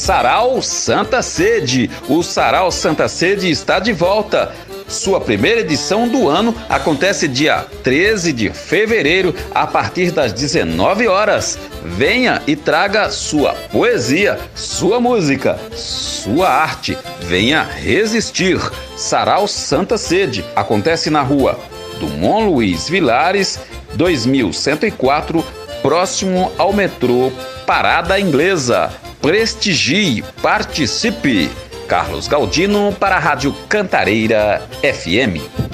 Sarau Santa Sede. O Sarau Santa Sede está de volta. Sua primeira edição do ano acontece dia 13 de fevereiro, a partir das 19 horas. Venha e traga sua poesia, sua música, sua arte. Venha resistir. Sarau Santa Sede acontece na rua Dumont Luiz Vilares, 2104, próximo ao metrô Parada Inglesa. Prestigie, participe. Carlos Galdino para a Rádio Cantareira FM.